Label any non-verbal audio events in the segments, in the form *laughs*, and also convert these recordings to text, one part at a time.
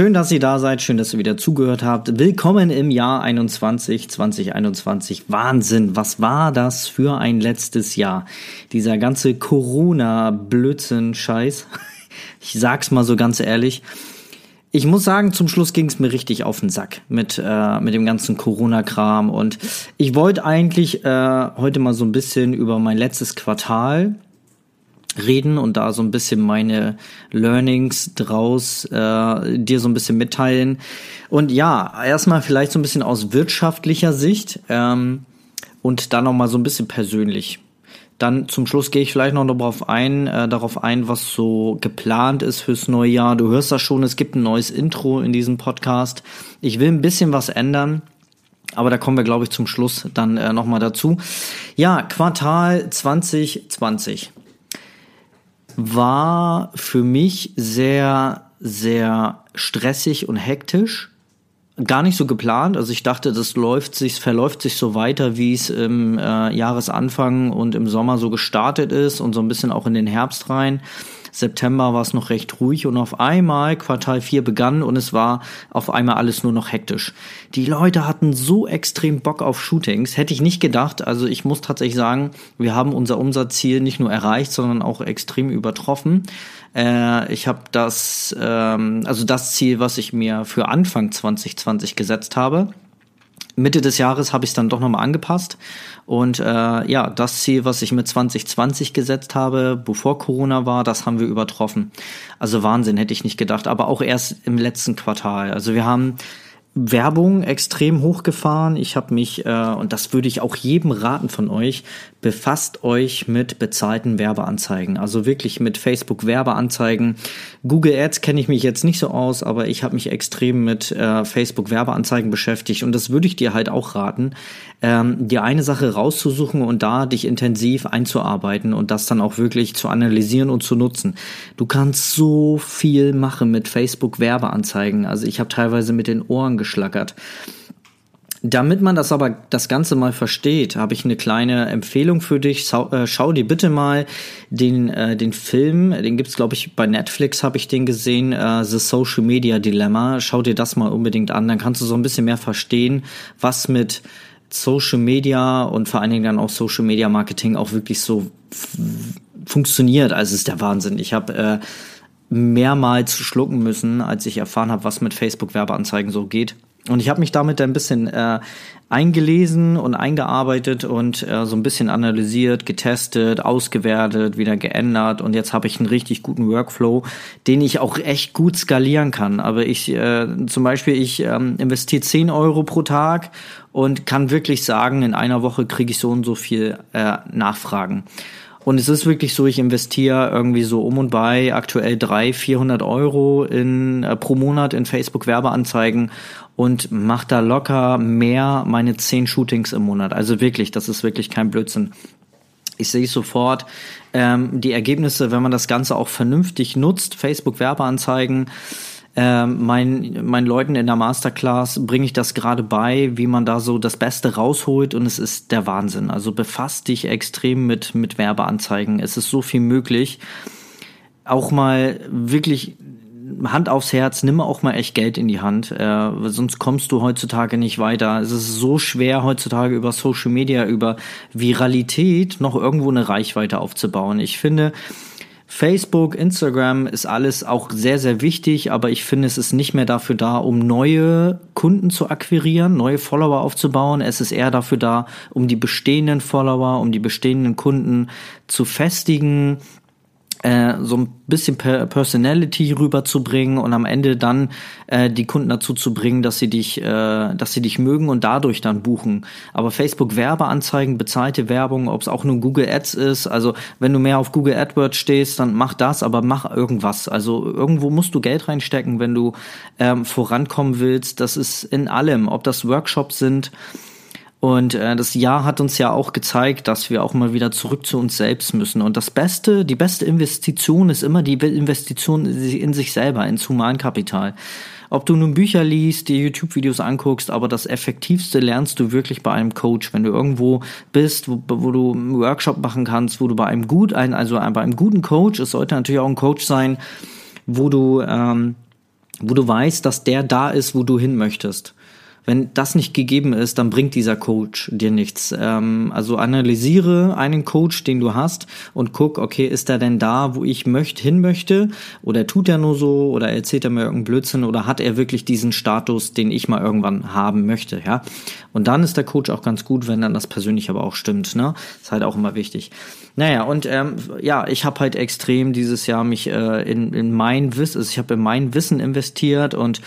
Schön, dass ihr da seid, schön, dass ihr wieder zugehört habt. Willkommen im Jahr 21, 2021. Wahnsinn, was war das für ein letztes Jahr? Dieser ganze Corona-Blödsinn-Scheiß. *laughs* Ich sag's mal so ganz ehrlich. Ich muss sagen, zum Schluss ging's mir richtig auf den Sack mit, äh, mit dem ganzen Corona-Kram. Und ich wollte eigentlich äh, heute mal so ein bisschen über mein letztes Quartal reden und da so ein bisschen meine Learnings draus äh, dir so ein bisschen mitteilen. Und ja, erstmal vielleicht so ein bisschen aus wirtschaftlicher Sicht ähm, und dann noch mal so ein bisschen persönlich. Dann zum Schluss gehe ich vielleicht noch darauf ein, äh, darauf ein, was so geplant ist fürs neue Jahr. Du hörst das schon, es gibt ein neues Intro in diesem Podcast. Ich will ein bisschen was ändern. Aber da kommen wir, glaube ich, zum Schluss dann äh, nochmal dazu. Ja, Quartal 2020 war für mich sehr, sehr stressig und hektisch. Gar nicht so geplant. Also ich dachte, das läuft sich, verläuft sich so weiter, wie es im äh, Jahresanfang und im Sommer so gestartet ist und so ein bisschen auch in den Herbst rein. September war es noch recht ruhig und auf einmal Quartal 4 begann und es war auf einmal alles nur noch hektisch. Die Leute hatten so extrem Bock auf Shootings, hätte ich nicht gedacht. Also ich muss tatsächlich sagen, wir haben unser Umsatzziel nicht nur erreicht, sondern auch extrem übertroffen. Äh, ich habe das, ähm, also das Ziel, was ich mir für Anfang 2020 gesetzt habe, Mitte des Jahres habe ich es dann doch nochmal angepasst. Und äh, ja, das Ziel, was ich mit 2020 gesetzt habe, bevor Corona war, das haben wir übertroffen. Also Wahnsinn, hätte ich nicht gedacht. Aber auch erst im letzten Quartal. Also wir haben Werbung extrem hochgefahren. Ich habe mich, äh, und das würde ich auch jedem raten von euch, befasst euch mit bezahlten Werbeanzeigen. Also wirklich mit Facebook Werbeanzeigen. Google Ads kenne ich mich jetzt nicht so aus, aber ich habe mich extrem mit äh, Facebook Werbeanzeigen beschäftigt. Und das würde ich dir halt auch raten, ähm, dir eine Sache rauszusuchen und da dich intensiv einzuarbeiten und das dann auch wirklich zu analysieren und zu nutzen. Du kannst so viel machen mit Facebook Werbeanzeigen. Also ich habe teilweise mit den Ohren geschlackert. Damit man das aber das Ganze mal versteht, habe ich eine kleine Empfehlung für dich. Schau, äh, schau dir bitte mal den, äh, den Film, den gibt's glaube ich bei Netflix, habe ich den gesehen, äh, The Social Media Dilemma. Schau dir das mal unbedingt an, dann kannst du so ein bisschen mehr verstehen, was mit Social Media und vor allen Dingen dann auch Social Media Marketing auch wirklich so funktioniert. Also ist der Wahnsinn. Ich habe äh, mehrmals schlucken müssen, als ich erfahren habe, was mit Facebook Werbeanzeigen so geht. Und ich habe mich damit ein bisschen äh, eingelesen und eingearbeitet und äh, so ein bisschen analysiert, getestet, ausgewertet, wieder geändert und jetzt habe ich einen richtig guten Workflow, den ich auch echt gut skalieren kann. Aber ich äh, zum Beispiel, ich ähm, investiere 10 Euro pro Tag und kann wirklich sagen, in einer Woche kriege ich so und so viel äh, Nachfragen. Und es ist wirklich so, ich investiere irgendwie so um und bei aktuell 300, 400 Euro in, äh, pro Monat in Facebook Werbeanzeigen und mache da locker mehr meine 10 Shootings im Monat. Also wirklich, das ist wirklich kein Blödsinn. Ich sehe sofort ähm, die Ergebnisse, wenn man das Ganze auch vernünftig nutzt, Facebook Werbeanzeigen, ähm, mein, meinen Leuten in der Masterclass bringe ich das gerade bei, wie man da so das Beste rausholt und es ist der Wahnsinn. Also befasst dich extrem mit, mit Werbeanzeigen. Es ist so viel möglich. Auch mal wirklich Hand aufs Herz, nimm auch mal echt Geld in die Hand, äh, sonst kommst du heutzutage nicht weiter. Es ist so schwer heutzutage über Social Media, über Viralität noch irgendwo eine Reichweite aufzubauen. Ich finde, Facebook, Instagram ist alles auch sehr, sehr wichtig, aber ich finde, es ist nicht mehr dafür da, um neue Kunden zu akquirieren, neue Follower aufzubauen. Es ist eher dafür da, um die bestehenden Follower, um die bestehenden Kunden zu festigen, äh, so ein bisschen Personality rüberzubringen und am Ende dann äh, die Kunden dazu zu bringen, dass sie dich, äh, dass sie dich mögen und dadurch dann buchen. Aber Facebook Werbeanzeigen, bezahlte Werbung, ob es auch nur Google Ads ist, also wenn du mehr auf Google AdWords stehst, dann mach das, aber mach irgendwas. Also irgendwo musst du Geld reinstecken, wenn du ähm, vorankommen willst. Das ist in allem, ob das Workshops sind, und äh, das Jahr hat uns ja auch gezeigt, dass wir auch mal wieder zurück zu uns selbst müssen. Und das Beste, die beste Investition ist immer die Investition in sich selber, ins Humankapital. Ob du nun Bücher liest, dir YouTube-Videos anguckst, aber das Effektivste lernst du wirklich bei einem Coach, wenn du irgendwo bist, wo, wo du einen Workshop machen kannst, wo du bei einem gut, also bei einem guten Coach, es sollte natürlich auch ein Coach sein, wo du, ähm, wo du weißt, dass der da ist, wo du hin möchtest. Wenn das nicht gegeben ist, dann bringt dieser Coach dir nichts. Ähm, also analysiere einen Coach, den du hast und guck, okay, ist er denn da, wo ich möchte, hin möchte? Oder tut er nur so? Oder erzählt er mir irgendeinen Blödsinn? Oder hat er wirklich diesen Status, den ich mal irgendwann haben möchte? Ja. Und dann ist der Coach auch ganz gut, wenn dann das persönlich aber auch stimmt. Ne, ist halt auch immer wichtig. Naja, und ähm, ja, ich habe halt extrem dieses Jahr mich äh, in, in mein Wissen, also ich habe in mein Wissen investiert und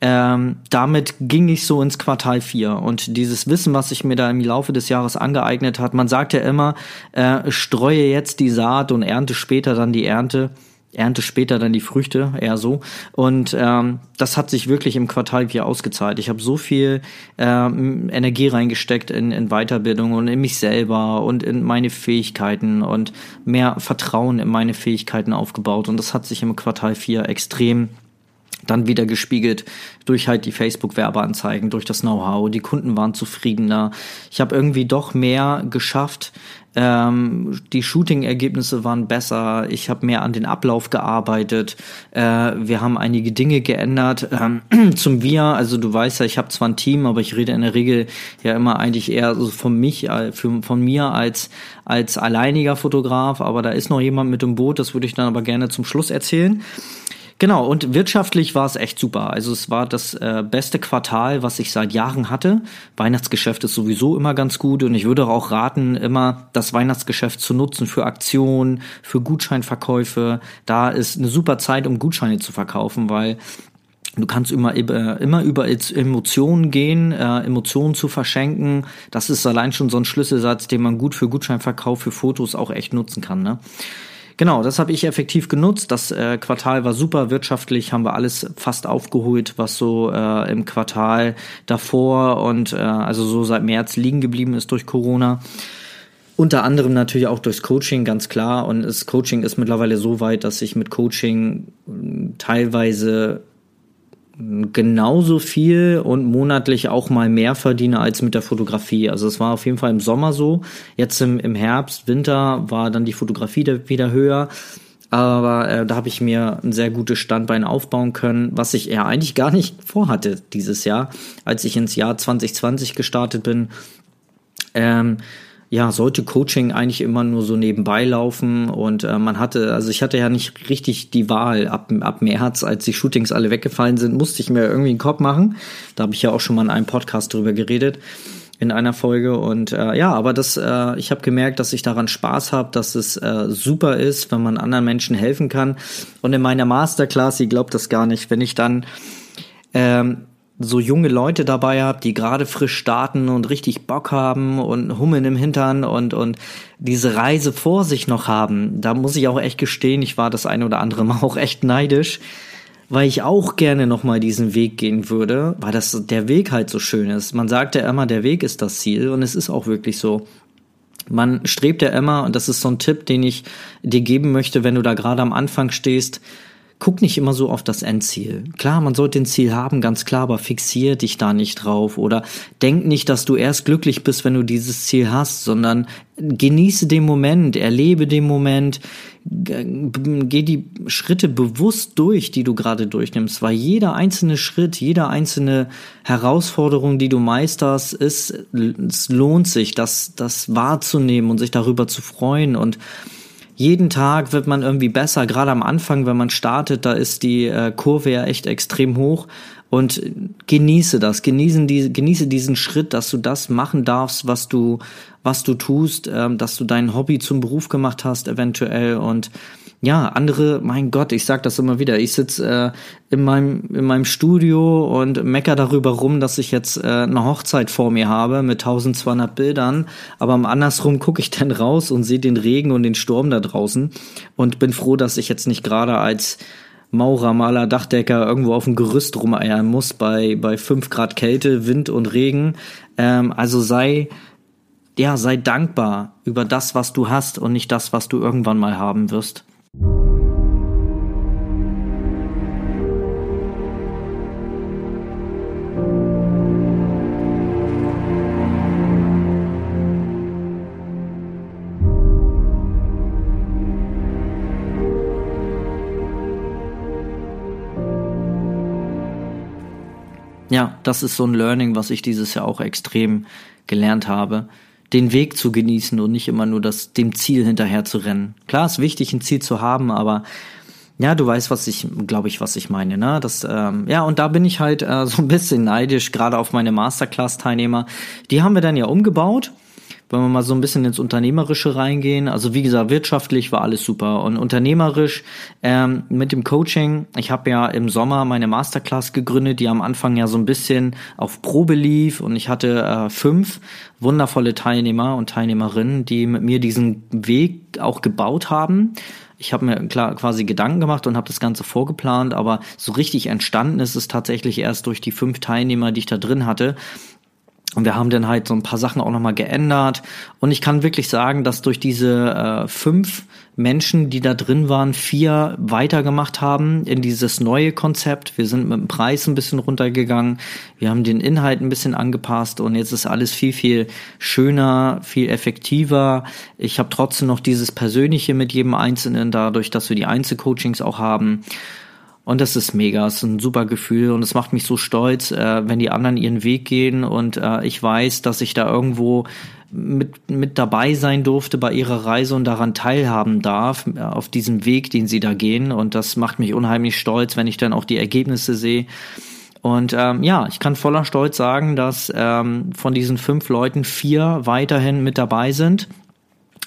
ähm, damit ging ich so ins Quartal 4 und dieses Wissen, was sich mir da im Laufe des Jahres angeeignet hat, man sagt ja immer, äh, streue jetzt die Saat und ernte später dann die Ernte, ernte später dann die Früchte, eher so. Und ähm, das hat sich wirklich im Quartal 4 ausgezahlt. Ich habe so viel ähm, Energie reingesteckt in, in Weiterbildung und in mich selber und in meine Fähigkeiten und mehr Vertrauen in meine Fähigkeiten aufgebaut und das hat sich im Quartal 4 extrem dann wieder gespiegelt durch halt die Facebook-Werbeanzeigen, durch das Know-how. Die Kunden waren zufriedener. Ich habe irgendwie doch mehr geschafft. Ähm, die Shooting-Ergebnisse waren besser. Ich habe mehr an den Ablauf gearbeitet. Äh, wir haben einige Dinge geändert. Ähm, *clears throat* zum Wir, also du weißt ja, ich habe zwar ein Team, aber ich rede in der Regel ja immer eigentlich eher so von mich, äh, für, von mir als als alleiniger Fotograf. Aber da ist noch jemand mit im Boot. Das würde ich dann aber gerne zum Schluss erzählen. Genau, und wirtschaftlich war es echt super. Also es war das äh, beste Quartal, was ich seit Jahren hatte. Weihnachtsgeschäft ist sowieso immer ganz gut und ich würde auch raten, immer das Weihnachtsgeschäft zu nutzen für Aktionen, für Gutscheinverkäufe. Da ist eine super Zeit, um Gutscheine zu verkaufen, weil Du kannst immer, immer über Emotionen gehen, äh, Emotionen zu verschenken. Das ist allein schon so ein Schlüsselsatz, den man gut für Gutscheinverkauf, für Fotos auch echt nutzen kann. Ne? Genau, das habe ich effektiv genutzt. Das äh, Quartal war super wirtschaftlich, haben wir alles fast aufgeholt, was so äh, im Quartal davor und äh, also so seit März liegen geblieben ist durch Corona. Unter anderem natürlich auch durchs Coaching, ganz klar. Und das Coaching ist mittlerweile so weit, dass ich mit Coaching teilweise genauso viel und monatlich auch mal mehr verdiene als mit der Fotografie. Also es war auf jeden Fall im Sommer so. Jetzt im, im Herbst, Winter war dann die Fotografie wieder höher. Aber äh, da habe ich mir ein sehr gutes Standbein aufbauen können, was ich ja eigentlich gar nicht vorhatte dieses Jahr, als ich ins Jahr 2020 gestartet bin. Ähm, ja, sollte Coaching eigentlich immer nur so nebenbei laufen und äh, man hatte, also ich hatte ja nicht richtig die Wahl ab, ab März, als die Shootings alle weggefallen sind, musste ich mir irgendwie einen Kopf machen. Da habe ich ja auch schon mal in einem Podcast drüber geredet in einer Folge und äh, ja, aber das, äh, ich habe gemerkt, dass ich daran Spaß habe, dass es äh, super ist, wenn man anderen Menschen helfen kann. Und in meiner Masterclass, ihr glaubt das gar nicht, wenn ich dann ähm, so junge Leute dabei habe, die gerade frisch starten und richtig Bock haben und Hummeln im Hintern und, und diese Reise vor sich noch haben, da muss ich auch echt gestehen, ich war das eine oder andere Mal *laughs* auch echt neidisch, weil ich auch gerne nochmal diesen Weg gehen würde, weil das der Weg halt so schön ist. Man sagt ja immer, der Weg ist das Ziel und es ist auch wirklich so. Man strebt ja immer, und das ist so ein Tipp, den ich dir geben möchte, wenn du da gerade am Anfang stehst, guck nicht immer so auf das Endziel. Klar, man sollte ein Ziel haben, ganz klar, aber fixier dich da nicht drauf oder denk nicht, dass du erst glücklich bist, wenn du dieses Ziel hast, sondern genieße den Moment, erlebe den Moment, geh die Schritte bewusst durch, die du gerade durchnimmst, weil jeder einzelne Schritt, jede einzelne Herausforderung, die du meisterst, ist, es lohnt sich, das, das wahrzunehmen und sich darüber zu freuen und jeden Tag wird man irgendwie besser. Gerade am Anfang, wenn man startet, da ist die äh, Kurve ja echt extrem hoch. Und genieße das, genießen die, genieße diesen Schritt, dass du das machen darfst, was du, was du tust, ähm, dass du dein Hobby zum Beruf gemacht hast, eventuell. Und ja, andere, mein Gott, ich sag das immer wieder, ich sitze äh, in, meinem, in meinem Studio und mecker darüber rum, dass ich jetzt äh, eine Hochzeit vor mir habe mit 1200 Bildern, aber andersrum gucke ich dann raus und sehe den Regen und den Sturm da draußen und bin froh, dass ich jetzt nicht gerade als Maurer, Maler, Dachdecker irgendwo auf dem Gerüst rumeiern muss bei, bei fünf Grad Kälte, Wind und Regen. Ähm, also sei, ja, sei dankbar über das, was du hast und nicht das, was du irgendwann mal haben wirst. Ja, das ist so ein Learning, was ich dieses Jahr auch extrem gelernt habe. Den Weg zu genießen und nicht immer nur das, dem Ziel hinterher zu rennen. Klar ist wichtig, ein Ziel zu haben, aber ja, du weißt, was ich, glaube ich, was ich meine, ne? Das, ähm, ja, und da bin ich halt äh, so ein bisschen neidisch, gerade auf meine Masterclass-Teilnehmer. Die haben wir dann ja umgebaut wenn wir mal so ein bisschen ins Unternehmerische reingehen, also wie gesagt, wirtschaftlich war alles super und unternehmerisch ähm, mit dem Coaching, ich habe ja im Sommer meine Masterclass gegründet, die am Anfang ja so ein bisschen auf Probe lief und ich hatte äh, fünf wundervolle Teilnehmer und Teilnehmerinnen, die mit mir diesen Weg auch gebaut haben. Ich habe mir klar quasi Gedanken gemacht und habe das Ganze vorgeplant, aber so richtig entstanden ist es tatsächlich erst durch die fünf Teilnehmer, die ich da drin hatte. Und wir haben dann halt so ein paar Sachen auch nochmal geändert. Und ich kann wirklich sagen, dass durch diese äh, fünf Menschen, die da drin waren, vier weitergemacht haben in dieses neue Konzept. Wir sind mit dem Preis ein bisschen runtergegangen. Wir haben den Inhalt ein bisschen angepasst und jetzt ist alles viel, viel schöner, viel effektiver. Ich habe trotzdem noch dieses Persönliche mit jedem Einzelnen, dadurch, dass wir die Einzelcoachings auch haben. Und das ist mega, es ist ein super Gefühl und es macht mich so stolz, äh, wenn die anderen ihren Weg gehen und äh, ich weiß, dass ich da irgendwo mit, mit dabei sein durfte bei ihrer Reise und daran teilhaben darf, äh, auf diesem Weg, den sie da gehen. Und das macht mich unheimlich stolz, wenn ich dann auch die Ergebnisse sehe. Und ähm, ja, ich kann voller Stolz sagen, dass ähm, von diesen fünf Leuten vier weiterhin mit dabei sind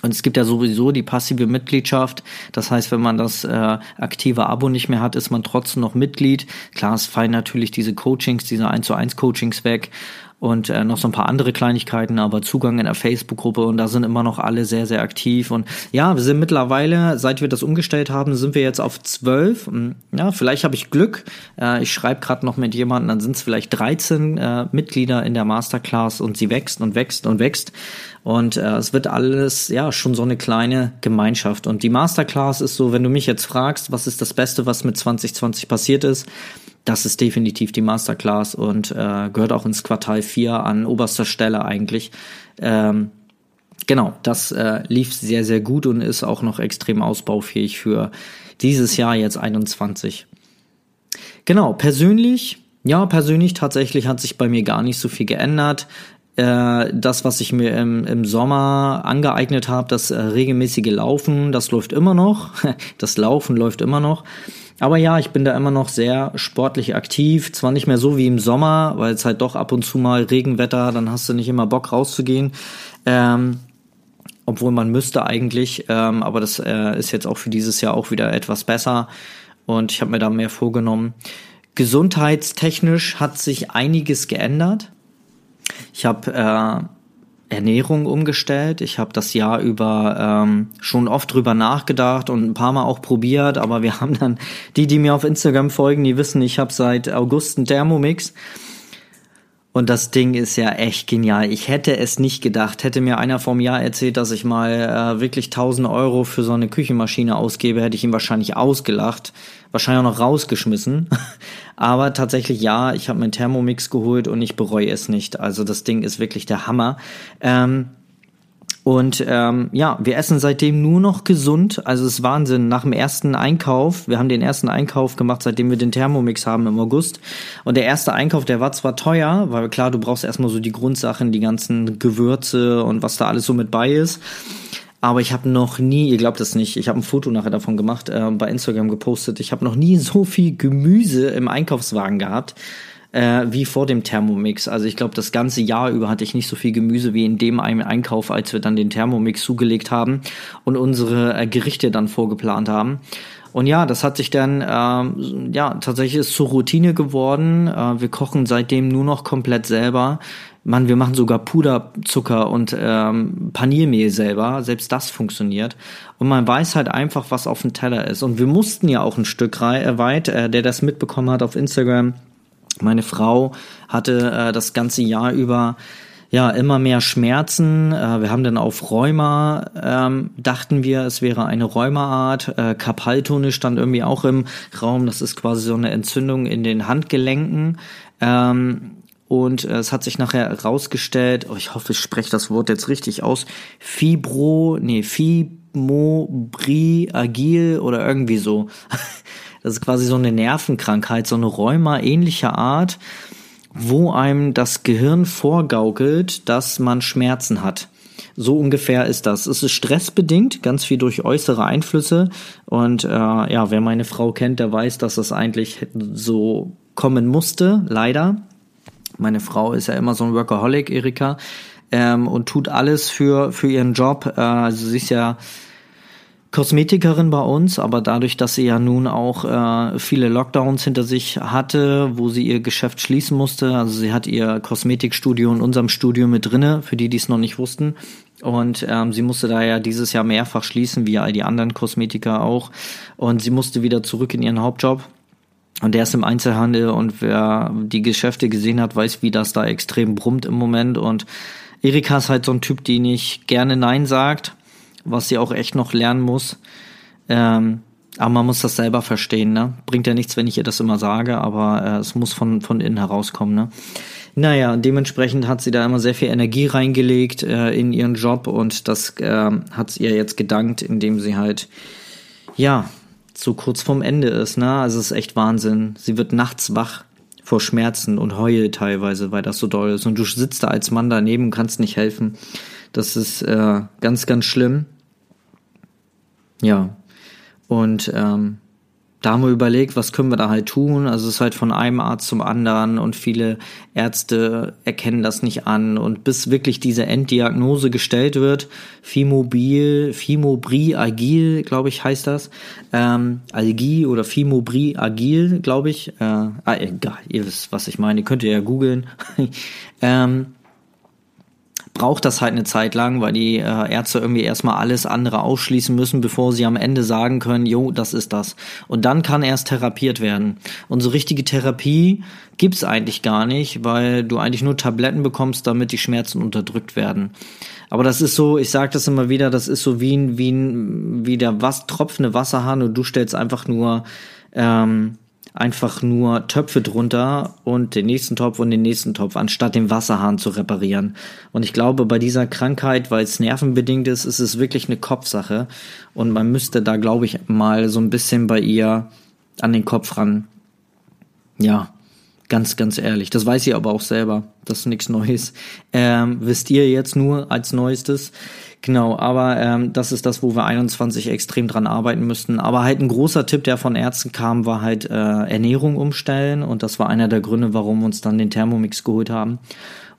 und es gibt ja sowieso die passive Mitgliedschaft. Das heißt, wenn man das äh, aktive Abo nicht mehr hat, ist man trotzdem noch Mitglied. Klar, es fallen natürlich diese Coachings, diese 1 zu 1 Coachings weg und äh, noch so ein paar andere Kleinigkeiten, aber Zugang in der Facebook-Gruppe und da sind immer noch alle sehr, sehr aktiv. Und ja, wir sind mittlerweile, seit wir das umgestellt haben, sind wir jetzt auf zwölf. Hm, ja, vielleicht habe ich Glück. Äh, ich schreibe gerade noch mit jemandem, dann sind es vielleicht 13 äh, Mitglieder in der Masterclass und sie wächst und wächst und wächst. Und äh, es wird alles, ja, schon so eine kleine Gemeinschaft. Und die Masterclass ist so, wenn du mich jetzt fragst, was ist das Beste, was mit 2020 passiert ist, das ist definitiv die Masterclass und äh, gehört auch ins Quartal 4 an oberster Stelle eigentlich. Ähm, genau, das äh, lief sehr, sehr gut und ist auch noch extrem ausbaufähig für dieses Jahr jetzt 21. Genau, persönlich, ja, persönlich tatsächlich hat sich bei mir gar nicht so viel geändert. Äh, das, was ich mir im, im Sommer angeeignet habe, das äh, regelmäßige Laufen, das läuft immer noch. *laughs* Das Laufen läuft immer noch. Aber ja, ich bin da immer noch sehr sportlich aktiv. Zwar nicht mehr so wie im Sommer, weil es halt doch ab und zu mal Regenwetter, dann hast du nicht immer Bock rauszugehen. Ähm, obwohl man müsste eigentlich, ähm, aber das äh, ist jetzt auch für dieses Jahr auch wieder etwas besser und ich habe mir da mehr vorgenommen. Gesundheitstechnisch hat sich einiges geändert. Ich habe äh, Ernährung umgestellt. Ich habe das Jahr über ähm, schon oft drüber nachgedacht und ein paar Mal auch probiert, aber wir *laughs* haben dann, die, die mir auf Instagram folgen, die wissen, ich habe seit August einen Thermomix. Und das Ding ist ja echt genial. Ich hätte es nicht gedacht. Hätte mir einer vom Jahr erzählt, dass ich mal äh, wirklich 1000 Euro für so eine Küchenmaschine ausgebe, hätte ich ihn wahrscheinlich ausgelacht. Wahrscheinlich auch noch rausgeschmissen. *laughs* Aber tatsächlich ja, ich habe mir einen Thermomix geholt und ich bereue es nicht. Also das Ding ist wirklich der Hammer. Ähm, und ähm, ja, wir essen seitdem nur noch gesund. Also es ist Wahnsinn. Nach dem ersten Einkauf, wir haben den ersten Einkauf gemacht, seitdem wir den Thermomix haben im August. Und der erste Einkauf, der war zwar teuer, weil klar, du brauchst erstmal so die Grundsachen, die ganzen Gewürze und was da alles so mit bei ist. Aber ich habe noch nie, ihr glaubt das nicht, ich habe ein Foto nachher davon gemacht, äh, bei Instagram gepostet. Ich habe noch nie so viel Gemüse im Einkaufswagen gehabt äh, wie vor dem Thermomix. Also ich glaube, das ganze Jahr über hatte ich nicht so viel Gemüse wie in dem einen Einkauf, als wir dann den Thermomix zugelegt haben und unsere äh, Gerichte dann vorgeplant haben. Und ja, das hat sich dann, ähm, ja, tatsächlich ist zur Routine geworden. Äh, wir kochen seitdem nur noch komplett selber. Mann, wir machen sogar Puderzucker und ähm, Paniermehl selber. Selbst das funktioniert. Und man weiß halt einfach, was auf dem Teller ist. Und wir mussten ja auch ein Stück weit, äh, der das mitbekommen hat auf Instagram, meine Frau hatte äh, das ganze Jahr über ja immer mehr Schmerzen. Äh, wir haben dann auf Rheuma ähm, dachten wir, es wäre eine Rheumaart. Äh, Kapaltone stand irgendwie auch im Raum. Das ist quasi so eine Entzündung in den Handgelenken. Ähm, und äh, es hat sich nachher herausgestellt, oh, ich hoffe, ich spreche das Wort jetzt richtig aus, Fibro, nee, Fibrobriagil oder irgendwie so. *laughs* Das ist quasi so eine Nervenkrankheit, so eine Rheuma-ähnliche Art. wo einem das Gehirn vorgaukelt, dass man Schmerzen hat. So ungefähr ist das. Es ist stressbedingt, ganz viel durch äußere Einflüsse. Und äh, ja, wer meine Frau kennt, der weiß, dass das eigentlich so kommen musste, leider. Meine Frau ist ja immer so ein Workaholic, Erika, ähm, und tut alles für, für ihren Job. Äh, also sie ist ja Kosmetikerin bei uns, aber dadurch, dass sie ja nun auch äh, viele Lockdowns hinter sich hatte, wo sie ihr Geschäft schließen musste, also sie hat ihr Kosmetikstudio in unserem Studio mit drinne, für die, die es noch nicht wussten. Und ähm, sie musste da ja dieses Jahr mehrfach schließen, wie all die anderen Kosmetiker auch. Und sie musste wieder zurück in ihren Hauptjob. Und der ist im Einzelhandel und wer die Geschäfte gesehen hat, weiß, wie das da extrem brummt im Moment. Und Erika ist halt so ein Typ, die nicht gerne Nein sagt was sie auch echt noch lernen muss. Ähm, aber man muss das selber verstehen, ne? Bringt ja nichts, wenn ich ihr das immer sage, aber äh, es muss von, von innen herauskommen, ne? Naja, dementsprechend hat sie da immer sehr viel Energie reingelegt äh, in ihren Job und das äh, hat ihr jetzt gedankt, indem sie halt, ja, so kurz vorm Ende ist, ne? Also es ist echt Wahnsinn. Sie wird nachts wach vor Schmerzen und heult teilweise, weil das so doll ist. Und du sitzt da als Mann daneben und kannst nicht helfen. Das ist äh, ganz, ganz schlimm. Ja. Und ähm, da haben wir überlegt, was können wir da halt tun. Also es ist halt von einem Arzt zum anderen und viele Ärzte erkennen das nicht an. Und bis wirklich diese Enddiagnose gestellt wird, Fimobil, Fimobri agil, glaube ich, heißt das. Ähm, Algie oder Fimobri agil, glaube ich. Äh, ah, egal, ihr wisst, was ich meine. Könnt ihr ja googeln. *laughs* ähm, braucht das halt eine Zeit lang, weil die äh, Ärzte irgendwie erstmal alles andere ausschließen müssen, bevor sie am Ende sagen können, jo, das ist das. Und dann kann erst therapiert werden. Und so richtige Therapie gibt's eigentlich gar nicht, weil du eigentlich nur Tabletten bekommst, damit die Schmerzen unterdrückt werden. Aber das ist so, ich sage das immer wieder, das ist so wie ein, wie ein, wie der was, tropfende Wasserhahn und du stellst einfach nur ähm, einfach nur Töpfe drunter und den nächsten Topf und den nächsten Topf, anstatt den Wasserhahn zu reparieren. Und ich glaube, bei dieser Krankheit, weil es nervenbedingt ist, ist es wirklich eine Kopfsache. Und man müsste da, glaube ich, mal so ein bisschen bei ihr an den Kopf ran. Ja, ganz, ganz ehrlich. Das weiß sie aber auch selber. Das ist nichts Neues. Ähm, wisst ihr jetzt nur als Neuestes. Genau, aber ähm, das ist das, wo wir 21 extrem dran arbeiten müssten. Aber halt ein großer Tipp, der von Ärzten kam, war halt äh, Ernährung umstellen und das war einer der Gründe, warum wir uns dann den Thermomix geholt haben.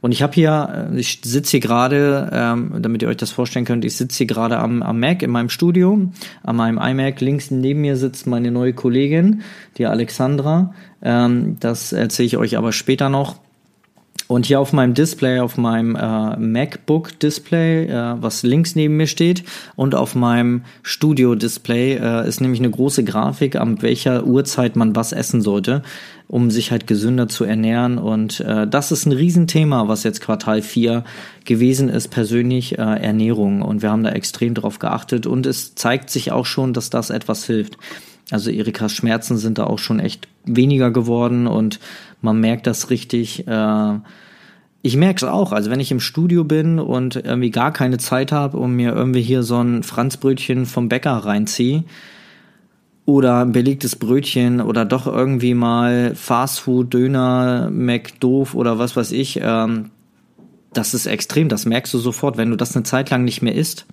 Und ich habe hier, äh, ich sitze hier gerade, ähm, damit ihr euch das vorstellen könnt, ich sitze hier gerade am, am Mac in meinem Studio, an meinem iMac. Links neben mir sitzt meine neue Kollegin, die Alexandra. Ähm, das erzähle ich euch aber später noch. Und hier auf meinem Display, auf meinem äh, MacBook-Display, äh, was links neben mir steht, und auf meinem Studio-Display äh, ist nämlich eine große Grafik, an welcher Uhrzeit man was essen sollte, um sich halt gesünder zu ernähren. Und äh, das ist ein Riesenthema, was jetzt Quartal 4 gewesen ist, persönlich äh, Ernährung. Und wir haben da extrem drauf geachtet. Und es zeigt sich auch schon, dass das etwas hilft. Also Erikas Schmerzen sind da auch schon echt weniger geworden und man merkt das richtig. Äh, ich merke es auch. Also wenn ich im Studio bin und irgendwie gar keine Zeit habe und mir irgendwie hier so ein Franzbrötchen vom Bäcker reinziehe oder ein belegtes Brötchen oder doch irgendwie mal Fastfood, Döner, McDoof oder was weiß ich, ähm, das ist extrem. Das merkst du sofort, wenn du das eine Zeit lang nicht mehr isst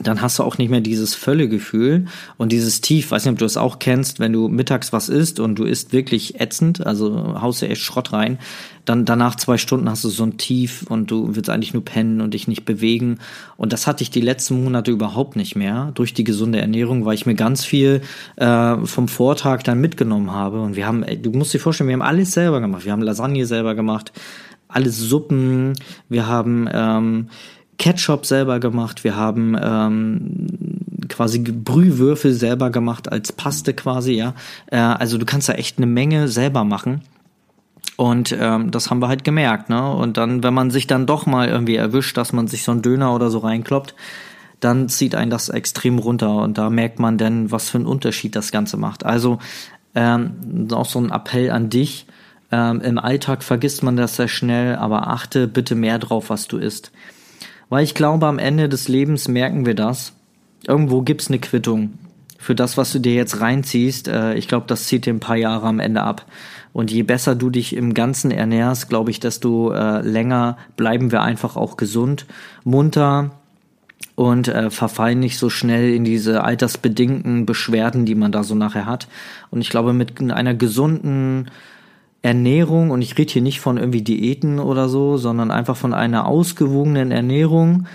dann hast du auch nicht mehr dieses Völlegefühl und dieses Tief, weiß nicht, ob du das auch kennst, wenn du mittags was isst und du isst wirklich ätzend, also haust dir echt Schrott rein, dann danach zwei Stunden hast du so ein Tief und du willst eigentlich nur pennen und dich nicht bewegen. Und das hatte ich die letzten Monate überhaupt nicht mehr durch die gesunde Ernährung, weil ich mir ganz viel äh, vom Vortag dann mitgenommen habe. Und wir haben, du musst dir vorstellen, wir haben alles selber gemacht, wir haben Lasagne selber gemacht, alles Suppen, wir haben ähm, Ketchup selber gemacht, wir haben ähm, quasi Brühwürfel selber gemacht als Paste quasi, ja. Äh, also du kannst da echt eine Menge selber machen. Und ähm, das haben wir halt gemerkt, ne? Und dann, wenn man sich dann doch mal irgendwie erwischt, dass man sich so einen Döner oder so reinkloppt, dann zieht einen das extrem runter und da merkt man dann, was für einen Unterschied das Ganze macht. Also ähm, auch so ein Appell an dich. Ähm, Im Alltag vergisst man das sehr schnell, aber achte bitte mehr drauf, was du isst. Weil ich glaube, am Ende des Lebens merken wir das. Irgendwo gibt's eine Quittung für das, was du dir jetzt reinziehst, äh, ich glaube, das zieht dir ein paar Jahre am Ende ab. Und je besser du dich im Ganzen ernährst, glaube ich, desto äh, länger bleiben wir einfach auch gesund, munter und äh, verfallen nicht so schnell in diese altersbedingten Beschwerden, die man da so nachher hat. Und ich glaube, mit einer gesunden Ernährung, und ich rede hier nicht von irgendwie Diäten oder so, sondern einfach von einer ausgewogenen Ernährung,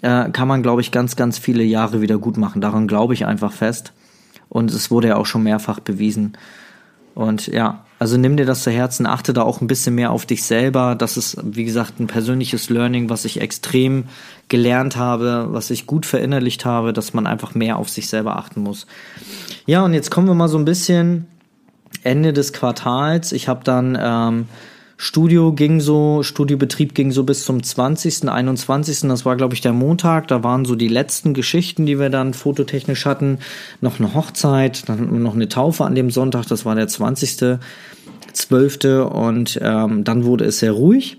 äh, kann man, glaube ich, ganz, ganz viele Jahre wieder gut machen. Daran glaube ich einfach fest. Und es wurde ja auch schon mehrfach bewiesen. Und ja, also nimm dir das zu Herzen, achte da auch ein bisschen mehr auf dich selber. Das ist, wie gesagt, ein persönliches Learning, was ich extrem gelernt habe, was ich gut verinnerlicht habe, dass man einfach mehr auf sich selber achten muss. Ja, und jetzt kommen wir mal so ein bisschen Ende des Quartals. Ich habe dann ähm, Studio ging so, Studiobetrieb ging so bis zum 20., 21. Das war, glaube ich, der Montag. Da waren so die letzten Geschichten, die wir dann fototechnisch hatten. Noch eine Hochzeit, dann hatten wir noch eine Taufe an dem Sonntag, das war der 20. 12. Und ähm, dann wurde es sehr ruhig.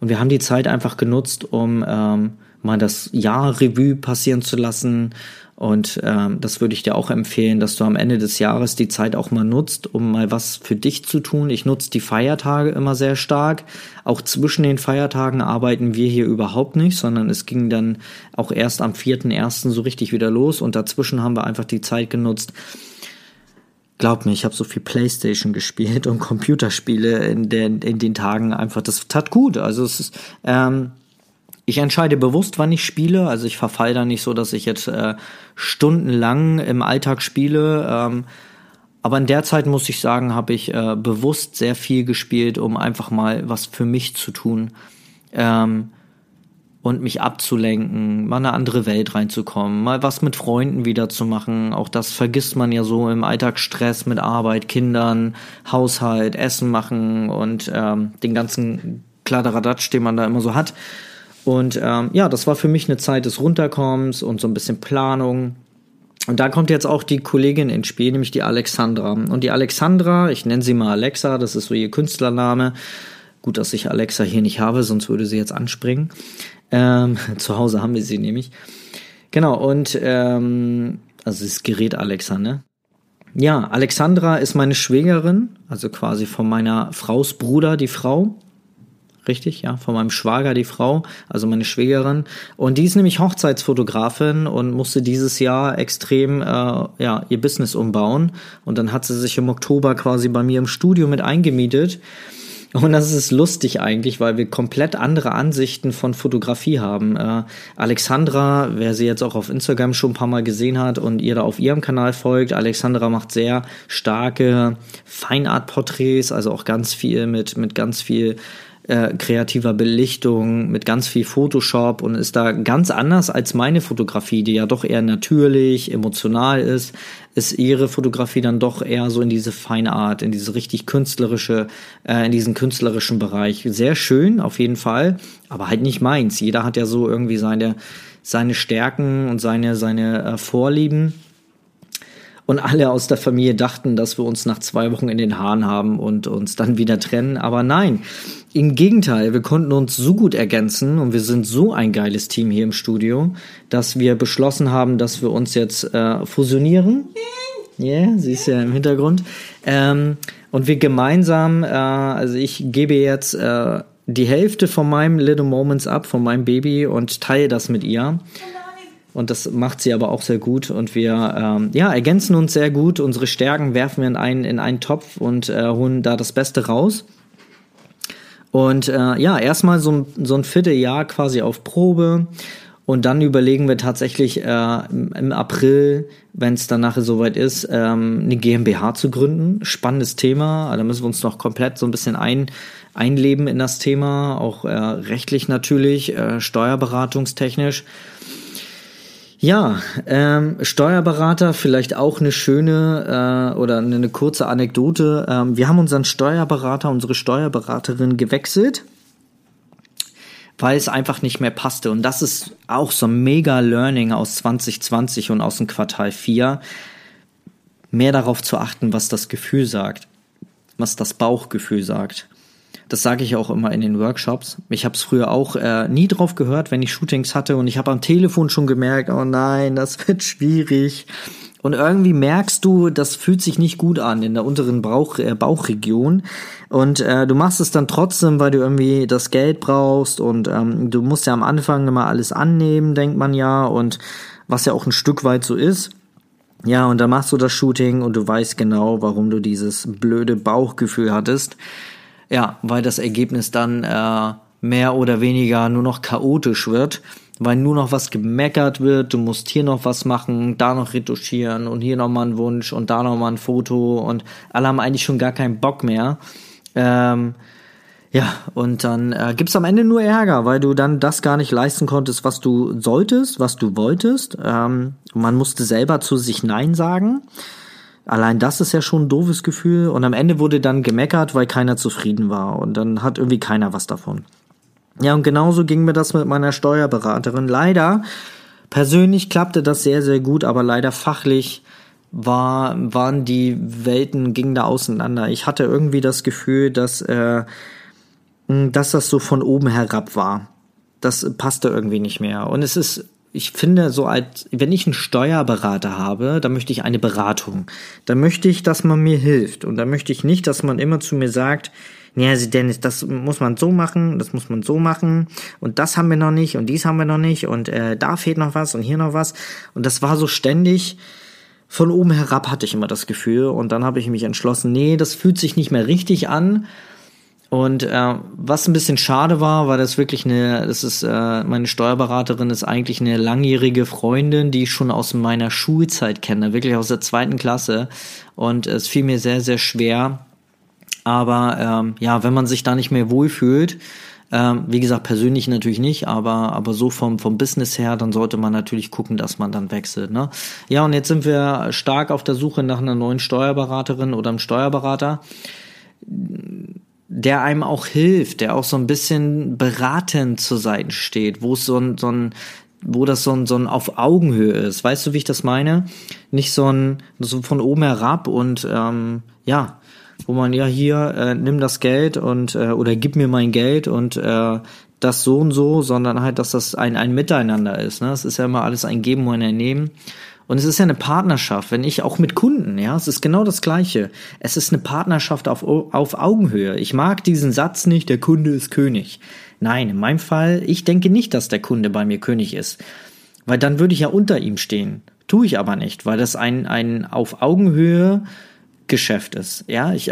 Und wir haben die Zeit einfach genutzt, um ähm, mal das Jahr Revue passieren zu lassen, und ähm, das würde ich dir auch empfehlen, dass du am Ende des Jahres die Zeit auch mal nutzt, um mal was für dich zu tun. Ich nutze die Feiertage immer sehr stark. Auch zwischen den Feiertagen arbeiten wir hier überhaupt nicht, sondern es ging dann auch erst am 4.1. so richtig wieder los und dazwischen haben wir einfach die Zeit genutzt. Glaub mir, ich habe so viel Playstation gespielt und *laughs* Computerspiele in den, in den Tagen einfach. Das tat gut. Also es ist, ähm, ich entscheide bewusst, wann ich spiele. Also ich verfall da nicht so, dass ich jetzt äh, stundenlang im Alltag spiele. Ähm, aber in der Zeit muss ich sagen, habe ich äh, bewusst sehr viel gespielt, um einfach mal was für mich zu tun ähm, und mich abzulenken, mal eine andere Welt reinzukommen, mal was mit Freunden wieder zu machen. Auch das vergisst man ja so im Alltagsstress mit Arbeit, Kindern, Haushalt, Essen machen und ähm, den ganzen Kladderadatsch, den man da immer so hat. Und ähm, ja, das war für mich eine Zeit des Runterkommens und so ein bisschen Planung. Und da kommt jetzt auch die Kollegin ins Spiel, nämlich die Alexandra. Und die Alexandra, ich nenne sie mal Alexa, das ist so ihr Künstlername. Gut, dass ich Alexa hier nicht habe, sonst würde sie jetzt anspringen. Ähm, *laughs* zu Hause haben wir sie nämlich. Genau, und ähm, also das Gerät Alexa, ne? Ja, Alexandra ist meine Schwägerin, also quasi von meiner Fraus Bruder, die Frau richtig, ja, von meinem Schwager, die Frau, also meine Schwägerin. Und die ist nämlich Hochzeitsfotografin und musste dieses Jahr extrem, äh, ja, ihr Business umbauen. Und dann hat sie sich im Oktober quasi bei mir im Studio mit eingemietet. Und das ist lustig eigentlich, weil wir komplett andere Ansichten von Fotografie haben. Äh, Alexandra, wer sie jetzt auch auf Instagram schon ein paar Mal gesehen hat und ihr da auf ihrem Kanal folgt, Alexandra macht sehr starke Feinart-Porträts, also auch ganz viel mit, mit ganz viel äh, kreativer Belichtung, mit ganz viel Photoshop und ist da ganz anders als meine Fotografie, die ja doch eher natürlich, emotional ist, ist ihre Fotografie dann doch eher so in diese feine Art, in diese richtig künstlerische, äh, in diesen künstlerischen Bereich. Sehr schön, auf jeden Fall, aber halt nicht meins. Jeder hat ja so irgendwie seine, seine Stärken und seine, seine äh, Vorlieben und alle aus der Familie dachten, dass wir uns nach zwei Wochen in den Haaren haben und uns dann wieder trennen. Aber nein, im Gegenteil, wir konnten uns so gut ergänzen und wir sind so ein geiles Team hier im Studio, dass wir beschlossen haben, dass wir uns jetzt äh, fusionieren. Ja, yeah, sie ist ja im Hintergrund. Ähm, und wir gemeinsam, äh, also ich gebe jetzt äh, die Hälfte von meinem Little Moments ab, von meinem Baby und teile das mit ihr. Und das macht sie aber auch sehr gut. Und wir ähm, ja, ergänzen uns sehr gut. Unsere Stärken werfen wir in einen, in einen Topf und äh, holen da das Beste raus. Und äh, ja, erstmal so, so ein Vierteljahr quasi auf Probe. Und dann überlegen wir tatsächlich äh, im April, wenn es dann nachher soweit ist, ähm, eine GmbH zu gründen. Spannendes Thema. Da müssen wir uns noch komplett so ein bisschen ein, einleben in das Thema, auch äh, rechtlich natürlich, äh, steuerberatungstechnisch. Ja, ähm, Steuerberater, vielleicht auch eine schöne äh, oder eine, kurze Anekdote. Ähm, wir haben unseren Steuerberater, unsere Steuerberaterin gewechselt, weil es einfach nicht mehr passte. Und das ist auch so ein mega Learning aus 2020 und aus dem Quartal 4. Mehr darauf zu achten, was das Gefühl sagt, was das Bauchgefühl sagt. Das sage ich auch immer in den Workshops. Ich habe es früher auch äh, nie drauf gehört, wenn ich Shootings hatte und ich habe am Telefon schon gemerkt, oh nein, das *laughs* wird schwierig. Und irgendwie merkst du, das fühlt sich nicht gut an in der unteren Bauch, äh, Bauchregion. Und äh, du machst es dann trotzdem, weil du irgendwie das Geld brauchst. Und ähm, du musst ja am Anfang immer alles annehmen, denkt man ja. Und was ja auch ein Stück weit so ist. Ja, und dann machst du das Shooting und du weißt genau, warum du dieses blöde Bauchgefühl hattest. Ja, weil das Ergebnis dann äh, mehr oder weniger nur noch chaotisch wird weil nur noch was gemeckert wird, du musst hier noch was machen, da noch retuschieren und hier noch mal ein Wunsch und da noch mal ein Foto und alle haben eigentlich schon gar keinen Bock mehr. Ähm, ja, und dann äh, gibt's am Ende nur Ärger, weil du dann das gar nicht leisten konntest, was du solltest, was du wolltest. Ähm, man musste selber zu sich Nein sagen. Allein das ist ja schon ein doofes Gefühl. Und am Ende wurde dann gemeckert, weil keiner zufrieden war. Und dann hat irgendwie keiner was davon. Ja, und genauso ging mir das mit meiner Steuerberaterin. Leider, persönlich klappte das sehr, sehr gut, aber leider fachlich war, waren die Welten, gingen da auseinander. Ich hatte irgendwie das Gefühl, dass, äh, dass das so von oben herab war. Das passte irgendwie nicht mehr. Und es ist ich finde, so als, wenn ich einen Steuerberater habe, dann möchte ich eine Beratung. Dann möchte ich, dass man mir hilft. Und dann möchte ich nicht, dass man immer zu mir sagt, nee, also Dennis, das muss man so machen, das muss man so machen. Und das haben wir noch nicht und dies haben wir noch nicht. Und äh, da fehlt noch was und hier noch was. Und das war so ständig von oben herab hatte ich immer das Gefühl. Und dann habe ich mich entschlossen, nee, das fühlt sich nicht mehr richtig an und äh, was ein bisschen schade war, war das wirklich eine, das ist äh, meine Steuerberaterin ist eigentlich eine langjährige Freundin, die ich schon aus meiner Schulzeit kenne, wirklich aus der zweiten Klasse und es fiel mir sehr sehr schwer aber ähm, ja, wenn man sich da nicht mehr wohlfühlt, ähm, wie gesagt, persönlich natürlich nicht, aber, aber so vom, vom Business her, dann sollte man natürlich gucken, dass man dann wechselt. Ne? Ja, und jetzt sind wir stark auf der Suche nach einer neuen Steuerberaterin oder einem Steuerberater, der einem auch hilft, der auch so ein bisschen beratend zur Seite steht, wo es so ein, so ein wo das so ein, so ein auf Augenhöhe ist. Weißt du, wie ich das meine? Nicht so ein so von oben herab und ähm, ja, wo man ja hier äh, nimm das Geld und äh, oder gib mir mein Geld und äh, das so und so, sondern halt, dass das ein, ein Miteinander ist. Ne? Es ist ja immer alles ein Geben und ein Nehmen. Und es ist ja eine Partnerschaft, wenn ich auch mit Kunden, ja, es ist genau das Gleiche. Es ist eine Partnerschaft auf, auf Augenhöhe. Ich mag diesen Satz nicht, der Kunde ist König. Nein, in meinem Fall, ich denke nicht, dass der Kunde bei mir König ist. Weil dann würde ich ja unter ihm stehen. Tue ich aber nicht, weil das ein, ein auf Augenhöhe Geschäft ist. Ja, ich,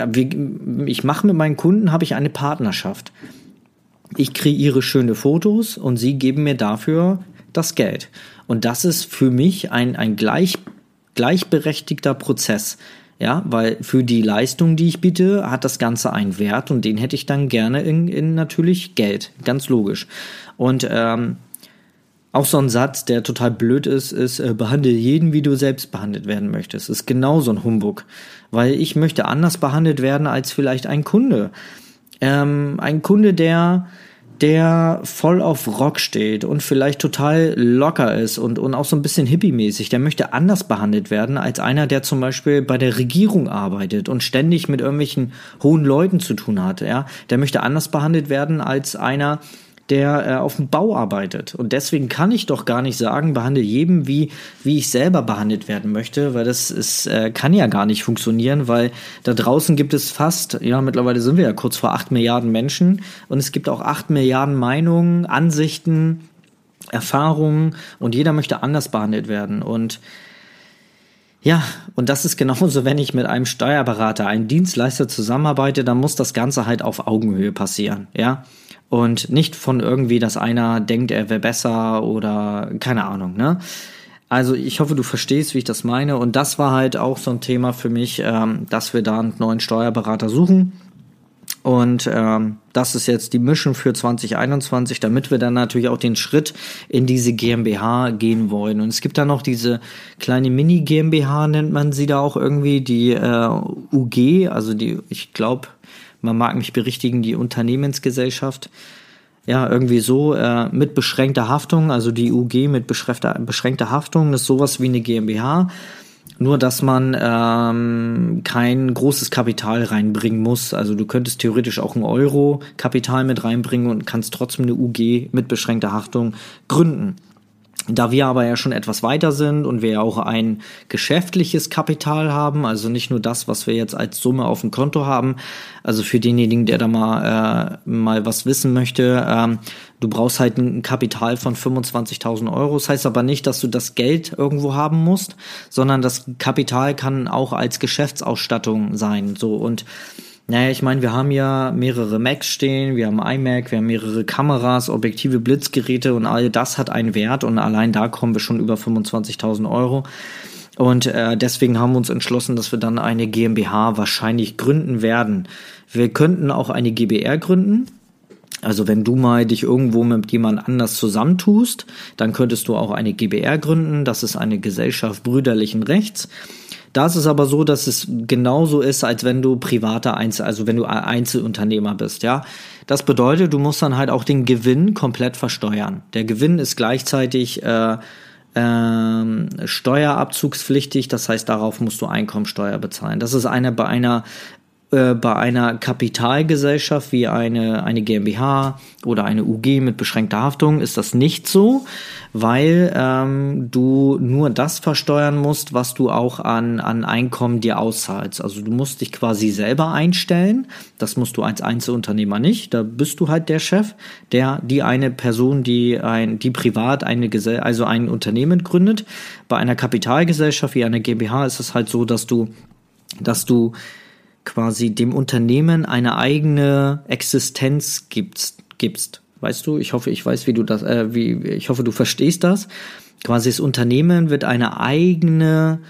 ich mache mit meinen Kunden habe ich eine Partnerschaft. Ich kreiere schöne Fotos und sie geben mir dafür das Geld. Und das ist für mich ein, ein gleich, gleichberechtigter Prozess. Ja, weil für die Leistung, die ich biete, hat das Ganze einen Wert und den hätte ich dann gerne in, in natürlich Geld. Ganz logisch. Und ähm, auch so ein Satz, der total blöd ist, ist, äh, behandle jeden, wie du selbst behandelt werden möchtest. Ist genau so ein Humbug. Weil ich möchte anders behandelt werden als vielleicht ein Kunde. Ähm, ein Kunde, der, der voll auf Rock steht und vielleicht total locker ist und, und auch so ein bisschen hippie-mäßig, der möchte anders behandelt werden als einer, der zum Beispiel bei der Regierung arbeitet und ständig mit irgendwelchen hohen Leuten zu tun hat, ja. Der möchte anders behandelt werden als einer, der äh, auf dem Bau arbeitet. Und deswegen kann ich doch gar nicht sagen, behandle jedem wie, wie ich selber behandelt werden möchte, weil das ist, äh, kann ja gar nicht funktionieren, weil da draußen gibt es fast, ja, mittlerweile sind wir ja kurz vor acht Milliarden Menschen und es gibt auch acht Milliarden Meinungen, Ansichten, Erfahrungen und jeder möchte anders behandelt werden. Und ja, und das ist genauso, wenn ich mit einem Steuerberater, einem Dienstleister zusammenarbeite, dann muss das Ganze halt auf Augenhöhe passieren, ja und nicht von irgendwie, dass einer denkt, er wäre besser oder keine Ahnung, ne? Also ich hoffe, du verstehst, wie ich das meine. Und das war halt auch so ein Thema für mich, ähm, dass wir da einen neuen Steuerberater suchen. Und ähm, das ist jetzt die Mission für 2021, damit wir dann natürlich auch den Schritt in diese GmbH gehen wollen. Und es gibt da noch diese kleine Mini-GmbH, nennt man sie da auch irgendwie, die äh, UG, also die, ich glaube, man mag mich berichtigen, die Unternehmensgesellschaft. Ja, irgendwie so äh, mit beschränkter Haftung, also die UG mit beschränkter, beschränkter Haftung, ist sowas wie eine GmbH. Nur, dass man ähm, kein großes Kapital reinbringen muss. Also du könntest theoretisch auch ein Euro Kapital mit reinbringen und kannst trotzdem eine UG mit beschränkter Haftung gründen. Da wir aber ja schon etwas weiter sind und wir ja auch ein geschäftliches Kapital haben, also nicht nur das, was wir jetzt als Summe auf dem Konto haben, also für denjenigen, der da mal, äh, mal was wissen möchte, ähm, du brauchst halt ein Kapital von 25.000 Euro. Das heißt aber nicht, dass du das Geld irgendwo haben musst, sondern das Kapital kann auch als Geschäftsausstattung sein. So und naja, ich meine, wir haben ja mehrere Macs stehen, wir haben iMac, wir haben mehrere Kameras, Objektive, Blitzgeräte und all das hat einen Wert und allein da kommen wir schon über 25.000 Euro. Und äh, deswegen haben wir uns entschlossen, dass wir dann eine GmbH wahrscheinlich gründen werden. Wir könnten auch eine GBR gründen. Also wenn du mal dich irgendwo mit jemand anders zusammentust, dann könntest du auch eine GBR gründen. Das ist eine Gesellschaft brüderlichen Rechts. Da ist es aber so, dass es genauso ist, als wenn du privater Einzel, also wenn du Einzelunternehmer bist, ja. Das bedeutet, du musst dann halt auch den Gewinn komplett versteuern. Der Gewinn ist gleichzeitig äh, ähm, steuerabzugspflichtig, das heißt, darauf musst du Einkommensteuer bezahlen. Das ist eine bei einer äh, bei einer Kapitalgesellschaft wie eine, eine GmbH oder eine UG mit beschränkter Haftung ist das nicht so, weil ähm, du nur das versteuern musst, was du auch an, an Einkommen dir auszahlst. Also du musst dich quasi selber einstellen. Das musst du als Einzelunternehmer nicht. Da bist du halt der Chef, der die eine Person, die ein, die privat eine Gesell also ein Unternehmen gründet. Bei einer Kapitalgesellschaft wie einer GmbH ist es halt so, dass du dass du quasi dem Unternehmen eine eigene Existenz gibst, gibst. Weißt du, ich hoffe, ich weiß, wie du das, äh, wie, ich hoffe, du verstehst das. Quasi das Unternehmen wird eine eigene,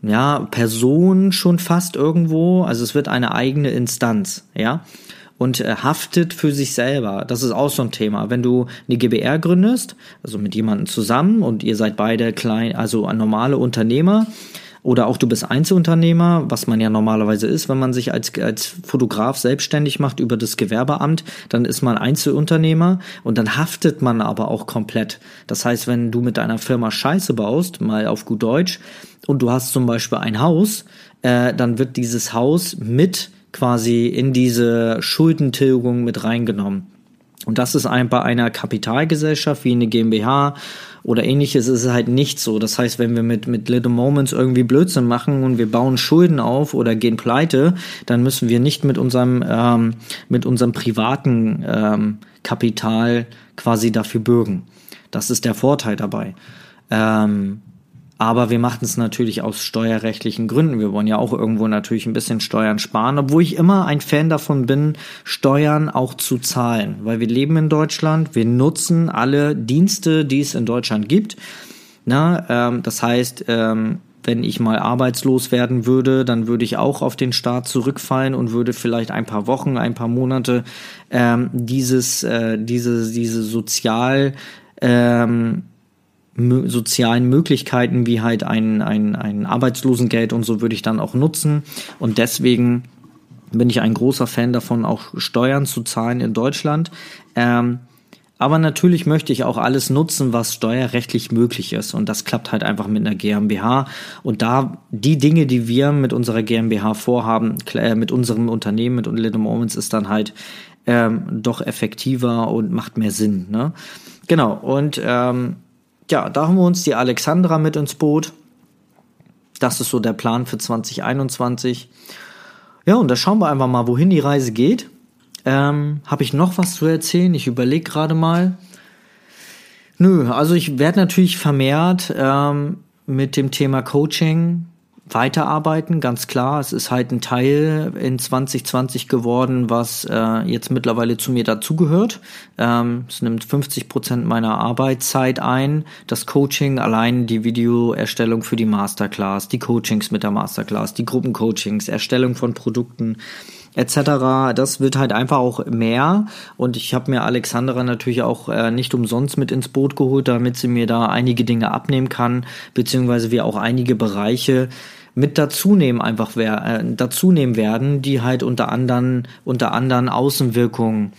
ja, Person schon fast irgendwo, also es wird eine eigene Instanz, ja und äh, haftet für sich selber. Das ist auch so ein Thema. Wenn du eine GBR gründest, also mit jemandem zusammen und ihr seid beide klein, also normale Unternehmer, oder auch du bist Einzelunternehmer, was man ja normalerweise ist, wenn man sich als, als Fotograf selbstständig macht über das Gewerbeamt, dann ist man Einzelunternehmer und dann haftet man aber auch komplett. Das heißt, wenn du mit deiner Firma Scheiße baust, mal auf gut Deutsch, und du hast zum Beispiel ein Haus, äh, dann wird dieses Haus mit quasi in diese Schuldentilgung mit reingenommen. Und das ist ein, bei einer Kapitalgesellschaft wie eine GmbH oder ähnliches ist es halt nicht so. Das heißt, wenn wir mit, mit Little Moments irgendwie Blödsinn machen und wir bauen Schulden auf oder gehen pleite, dann müssen wir nicht mit unserem, ähm, mit unserem privaten ähm, Kapital quasi dafür bürgen. Das ist der Vorteil dabei. Ähm, aber wir machen es natürlich aus steuerrechtlichen Gründen. Wir wollen ja auch irgendwo natürlich ein bisschen Steuern sparen, obwohl ich immer ein Fan davon bin, Steuern auch zu zahlen. Weil wir leben in Deutschland, wir nutzen alle Dienste, die es in Deutschland gibt. Na, ähm, das heißt, ähm, wenn ich mal arbeitslos werden würde, dann würde ich auch auf den Staat zurückfallen und würde vielleicht ein paar Wochen, ein paar Monate ähm, dieses, äh, diese, diese Sozial ähm, sozialen Möglichkeiten wie halt ein, ein, ein Arbeitslosengeld und so würde ich dann auch nutzen. Und deswegen bin ich ein großer Fan davon, auch Steuern zu zahlen in Deutschland. Ähm, aber natürlich möchte ich auch alles nutzen, was steuerrechtlich möglich ist. Und das klappt halt einfach mit einer GmbH. Und da die Dinge, die wir mit unserer GmbH vorhaben, äh, mit unserem Unternehmen, mit Little Moments, ist dann halt ähm, doch effektiver und macht mehr Sinn. Ne? Genau. Und ähm, ja, da haben wir uns die Alexandra mit ins Boot. Das ist so der Plan für 2021. Ja, und da schauen wir einfach mal, wohin die Reise geht. Ähm, Habe ich noch was zu erzählen? Ich überlege gerade mal. Nö, also ich werde natürlich vermehrt ähm, mit dem Thema Coaching weiterarbeiten, ganz klar. Es ist halt ein Teil in 2020 geworden, was äh, jetzt mittlerweile zu mir dazugehört. Ähm, es nimmt 50 Prozent meiner Arbeitszeit ein. Das Coaching, allein die Videoerstellung für die Masterclass, die Coachings mit der Masterclass, die Gruppencoachings, Erstellung von Produkten etc. Das wird halt einfach auch mehr und ich habe mir Alexandra natürlich auch äh, nicht umsonst mit ins Boot geholt, damit sie mir da einige Dinge abnehmen kann, beziehungsweise wir auch einige Bereiche mit dazunehmen einfach wer, äh, dazunehmen werden, die halt unter anderen unter anderen Außenwirkungen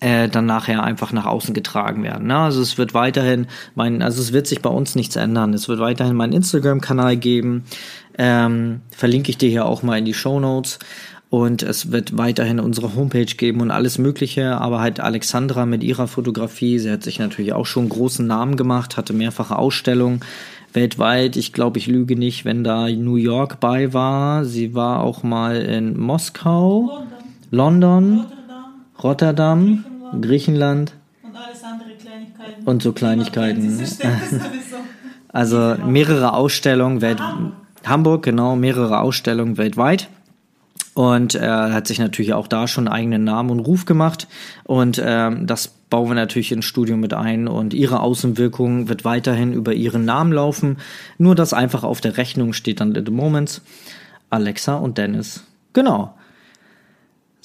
äh, dann nachher einfach nach außen getragen werden. Ne? Also es wird weiterhin mein, also es wird sich bei uns nichts ändern. Es wird weiterhin meinen Instagram-Kanal geben. Ähm, verlinke ich dir hier auch mal in die Show Notes. Und es wird weiterhin unsere Homepage geben und alles Mögliche. Aber halt Alexandra mit ihrer Fotografie, sie hat sich natürlich auch schon großen Namen gemacht, hatte mehrfache Ausstellungen weltweit. Ich glaube, ich lüge nicht, wenn da New York bei war. Sie war auch mal in Moskau, London, London Rotterdam, Rotterdam Griechenland, und alles andere Kleinigkeiten. Und so Kleinigkeiten. *laughs* also mehrere Ausstellungen weltweit. Hamburg, genau, mehrere Ausstellungen weltweit. Und er äh, hat sich natürlich auch da schon einen eigenen Namen und Ruf gemacht. Und ähm, das bauen wir natürlich ins Studio mit ein. Und ihre Außenwirkung wird weiterhin über ihren Namen laufen. Nur das einfach auf der Rechnung steht dann The Moments. Alexa und Dennis. Genau.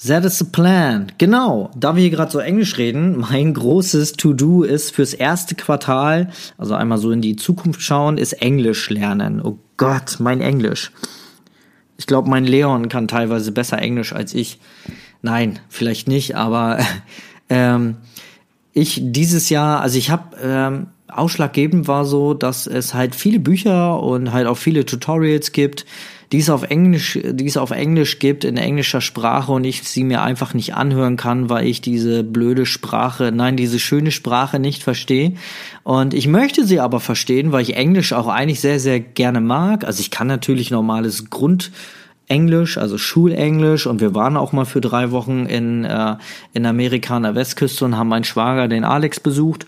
That is the plan. Genau. Da wir hier gerade so Englisch reden, mein großes To-Do ist fürs erste Quartal, also einmal so in die Zukunft schauen, ist Englisch lernen. Oh Gott, mein Englisch. Ich glaube, mein Leon kann teilweise besser Englisch als ich. Nein, vielleicht nicht, aber *laughs* ähm, ich dieses Jahr, also ich habe ähm, ausschlaggebend war so, dass es halt viele Bücher und halt auch viele Tutorials gibt, die es auf Englisch, die es auf Englisch gibt, in englischer Sprache und ich sie mir einfach nicht anhören kann, weil ich diese blöde Sprache, nein, diese schöne Sprache nicht verstehe. Und ich möchte sie aber verstehen, weil ich Englisch auch eigentlich sehr, sehr gerne mag. Also ich kann natürlich normales Grund Englisch, also Schulenglisch und wir waren auch mal für drei Wochen in, äh, in Amerika an der Westküste und haben meinen Schwager, den Alex, besucht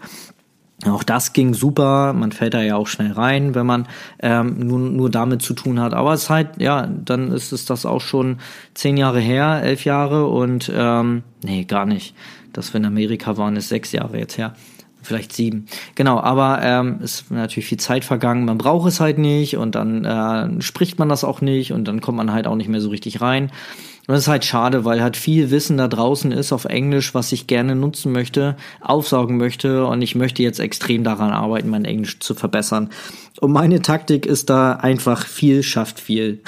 auch das ging super, man fällt da ja auch schnell rein, wenn man ähm, nur, nur damit zu tun hat. Aber es ist halt, ja, dann ist es das auch schon zehn Jahre her, elf Jahre und ähm, nee, gar nicht. Dass wir in Amerika waren, ist sechs Jahre jetzt her. Vielleicht sieben. Genau, aber ähm, ist natürlich viel Zeit vergangen. Man braucht es halt nicht und dann äh, spricht man das auch nicht und dann kommt man halt auch nicht mehr so richtig rein. Und das ist halt schade, weil halt viel Wissen da draußen ist auf Englisch, was ich gerne nutzen möchte, aufsaugen möchte und ich möchte jetzt extrem daran arbeiten, mein Englisch zu verbessern. Und meine Taktik ist da einfach viel schafft viel.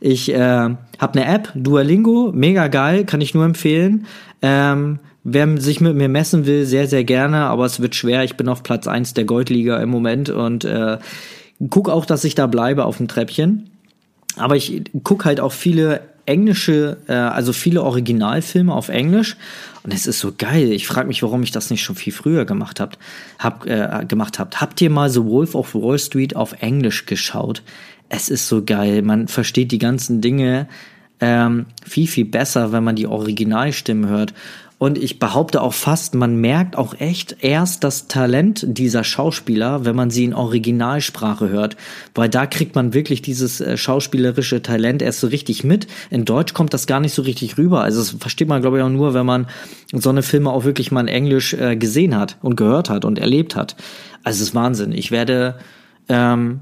Ich äh, habe eine App, Duolingo, mega geil, kann ich nur empfehlen. Ähm, wer sich mit mir messen will, sehr, sehr gerne, aber es wird schwer. Ich bin auf Platz eins der Goldliga im Moment und äh, guck auch, dass ich da bleibe auf dem Treppchen. Aber ich guck halt auch viele englische, äh, also viele Originalfilme auf Englisch. Und es ist so geil. Ich frage mich, warum ich das nicht schon viel früher gemacht habt, hab, äh, gemacht habt. Habt ihr mal The Wolf of Wall Street auf Englisch geschaut? Es ist so geil. Man versteht die ganzen Dinge ähm, viel, viel besser, wenn man die Originalstimmen hört. Und ich behaupte auch fast, man merkt auch echt erst das Talent dieser Schauspieler, wenn man sie in Originalsprache hört. Weil da kriegt man wirklich dieses äh, schauspielerische Talent erst so richtig mit. In Deutsch kommt das gar nicht so richtig rüber. Also das versteht man, glaube ich, auch nur, wenn man so eine Filme auch wirklich mal in Englisch äh, gesehen hat und gehört hat und erlebt hat. Also es ist Wahnsinn. Ich werde ähm,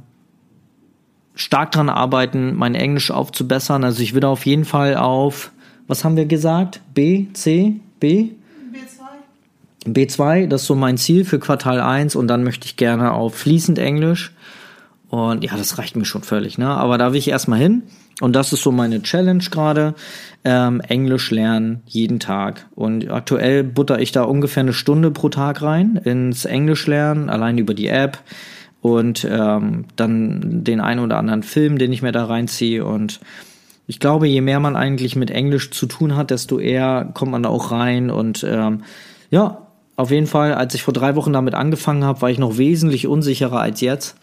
stark dran arbeiten, mein Englisch aufzubessern. Also ich würde auf jeden Fall auf, was haben wir gesagt? B, C? B? B2. B2, das ist so mein Ziel für Quartal 1 und dann möchte ich gerne auf fließend Englisch. Und ja, das reicht mir schon völlig, ne? Aber da will ich erstmal hin. Und das ist so meine Challenge gerade. Ähm, Englisch lernen jeden Tag. Und aktuell butter ich da ungefähr eine Stunde pro Tag rein ins Englisch lernen, allein über die App. Und ähm, dann den einen oder anderen Film, den ich mir da reinziehe. Und ich glaube, je mehr man eigentlich mit Englisch zu tun hat, desto eher kommt man da auch rein. Und ähm, ja, auf jeden Fall, als ich vor drei Wochen damit angefangen habe, war ich noch wesentlich unsicherer als jetzt.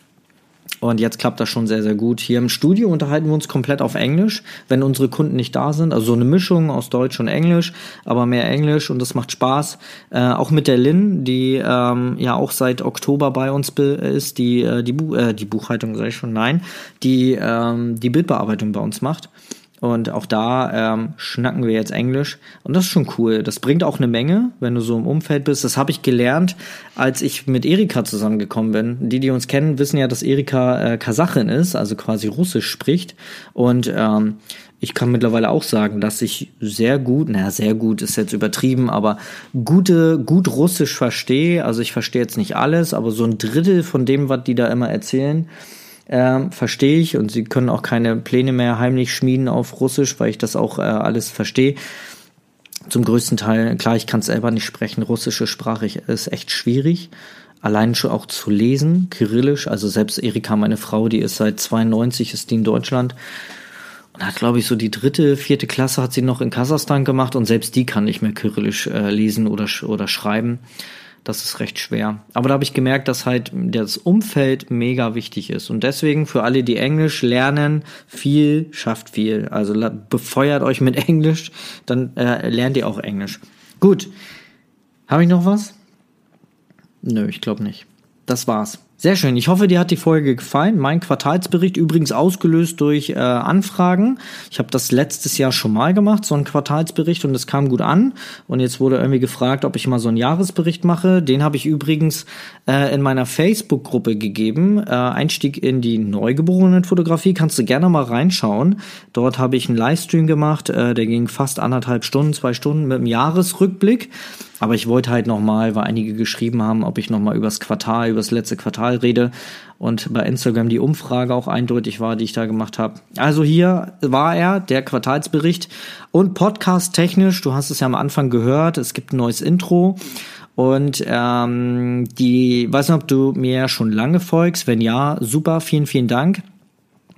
Und jetzt klappt das schon sehr, sehr gut. Hier im Studio unterhalten wir uns komplett auf Englisch, wenn unsere Kunden nicht da sind. Also so eine Mischung aus Deutsch und Englisch, aber mehr Englisch und das macht Spaß. Äh, auch mit der Lynn, die ähm, ja auch seit Oktober bei uns ist, die äh, die, Bu äh, die Buchhaltung sage ich schon, nein, die ähm, die Bildbearbeitung bei uns macht. Und auch da ähm, schnacken wir jetzt Englisch. Und das ist schon cool. Das bringt auch eine Menge, wenn du so im Umfeld bist. Das habe ich gelernt, als ich mit Erika zusammengekommen bin. Die, die uns kennen, wissen ja, dass Erika äh, Kasachin ist, also quasi Russisch spricht. Und ähm, ich kann mittlerweile auch sagen, dass ich sehr gut, naja, sehr gut ist jetzt übertrieben, aber gute, gut Russisch verstehe. Also ich verstehe jetzt nicht alles, aber so ein Drittel von dem, was die da immer erzählen, ähm, verstehe ich und sie können auch keine Pläne mehr heimlich schmieden auf Russisch, weil ich das auch äh, alles verstehe. Zum größten Teil, klar, ich kann es selber nicht sprechen, russische Sprache ist echt schwierig. Allein schon auch zu lesen, kyrillisch, also selbst Erika, meine Frau, die ist seit 92, ist die in Deutschland. und hat, glaube ich, so die dritte, vierte Klasse hat sie noch in Kasachstan gemacht und selbst die kann nicht mehr Kyrillisch äh, lesen oder, oder schreiben. Das ist recht schwer. Aber da habe ich gemerkt, dass halt das Umfeld mega wichtig ist. Und deswegen für alle, die Englisch lernen, viel schafft viel. Also befeuert euch mit *laughs* Englisch, dann äh, lernt ihr auch Englisch. Gut. Habe ich noch was? Nö, ich glaube nicht. Das war's. Sehr schön. Ich hoffe, dir hat die Folge gefallen. Mein Quartalsbericht übrigens ausgelöst durch äh, Anfragen. Ich habe das letztes Jahr schon mal gemacht, so einen Quartalsbericht, und es kam gut an. Und jetzt wurde irgendwie gefragt, ob ich mal so einen Jahresbericht mache. Den habe ich übrigens äh, in meiner Facebook-Gruppe gegeben. Äh, Einstieg in die Neugeborenenfotografie. Kannst du gerne mal reinschauen. Dort habe ich einen Livestream gemacht. Äh, der ging fast anderthalb Stunden, zwei Stunden mit einem Jahresrückblick. Aber ich wollte halt nochmal, weil einige geschrieben haben, ob ich nochmal übers Quartal, übers letzte Quartal rede und bei Instagram die Umfrage auch eindeutig war, die ich da gemacht habe. Also hier war er, der Quartalsbericht und Podcast technisch, du hast es ja am Anfang gehört, es gibt ein neues Intro. Und ähm, die, weiß nicht, ob du mir schon lange folgst. Wenn ja, super, vielen, vielen Dank.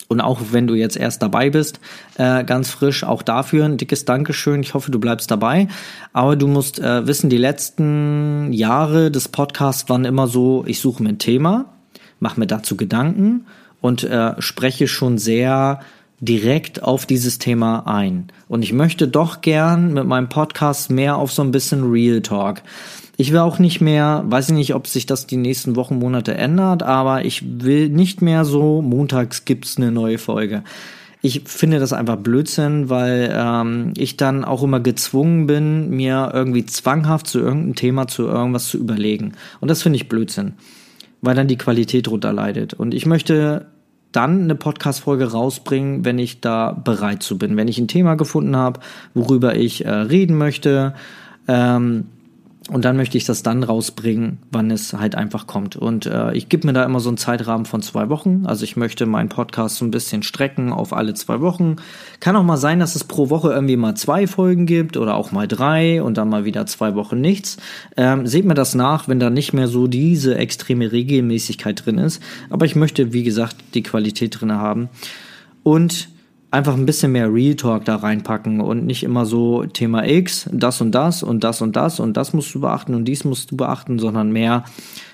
Und auch wenn du jetzt erst dabei bist, äh, ganz frisch, auch dafür ein dickes Dankeschön. Ich hoffe, du bleibst dabei. Aber du musst äh, wissen, die letzten Jahre des Podcasts waren immer so, ich suche mir ein Thema, mache mir dazu Gedanken und äh, spreche schon sehr direkt auf dieses Thema ein. Und ich möchte doch gern mit meinem Podcast mehr auf so ein bisschen Real Talk. Ich will auch nicht mehr, weiß ich nicht, ob sich das die nächsten Wochen, Monate ändert, aber ich will nicht mehr so, montags gibt's eine neue Folge. Ich finde das einfach Blödsinn, weil ähm, ich dann auch immer gezwungen bin, mir irgendwie zwanghaft zu irgendeinem Thema, zu irgendwas zu überlegen. Und das finde ich Blödsinn, weil dann die Qualität drunter leidet. Und ich möchte dann eine Podcast-Folge rausbringen, wenn ich da bereit zu bin, wenn ich ein Thema gefunden habe, worüber ich äh, reden möchte. Ähm, und dann möchte ich das dann rausbringen, wann es halt einfach kommt. Und äh, ich gebe mir da immer so einen Zeitrahmen von zwei Wochen. Also ich möchte meinen Podcast so ein bisschen strecken auf alle zwei Wochen. Kann auch mal sein, dass es pro Woche irgendwie mal zwei Folgen gibt oder auch mal drei und dann mal wieder zwei Wochen nichts. Ähm, seht mir das nach, wenn da nicht mehr so diese extreme Regelmäßigkeit drin ist. Aber ich möchte, wie gesagt, die Qualität drin haben. Und einfach ein bisschen mehr Real Talk da reinpacken und nicht immer so Thema X, das und das und das und das und das musst du beachten und dies musst du beachten, sondern mehr,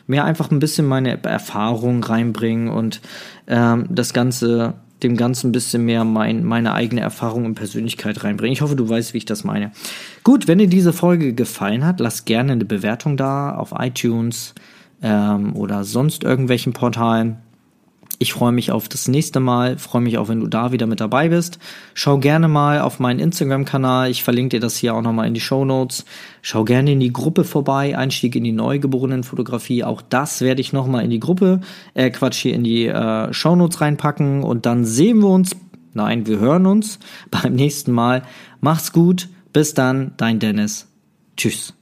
mehr einfach ein bisschen meine Erfahrung reinbringen und ähm, das Ganze, dem Ganzen ein bisschen mehr mein, meine eigene Erfahrung und Persönlichkeit reinbringen. Ich hoffe, du weißt, wie ich das meine. Gut, wenn dir diese Folge gefallen hat, lass gerne eine Bewertung da auf iTunes ähm, oder sonst irgendwelchen Portalen. Ich freue mich auf das nächste Mal, freue mich auch, wenn du da wieder mit dabei bist. Schau gerne mal auf meinen Instagram-Kanal, ich verlinke dir das hier auch nochmal in die Show Notes. Schau gerne in die Gruppe vorbei, Einstieg in die Neugeborenenfotografie, auch das werde ich nochmal in die Gruppe, äh Quatsch, hier in die äh, Show Notes reinpacken und dann sehen wir uns, nein, wir hören uns *laughs* beim nächsten Mal. Mach's gut, bis dann, dein Dennis. Tschüss.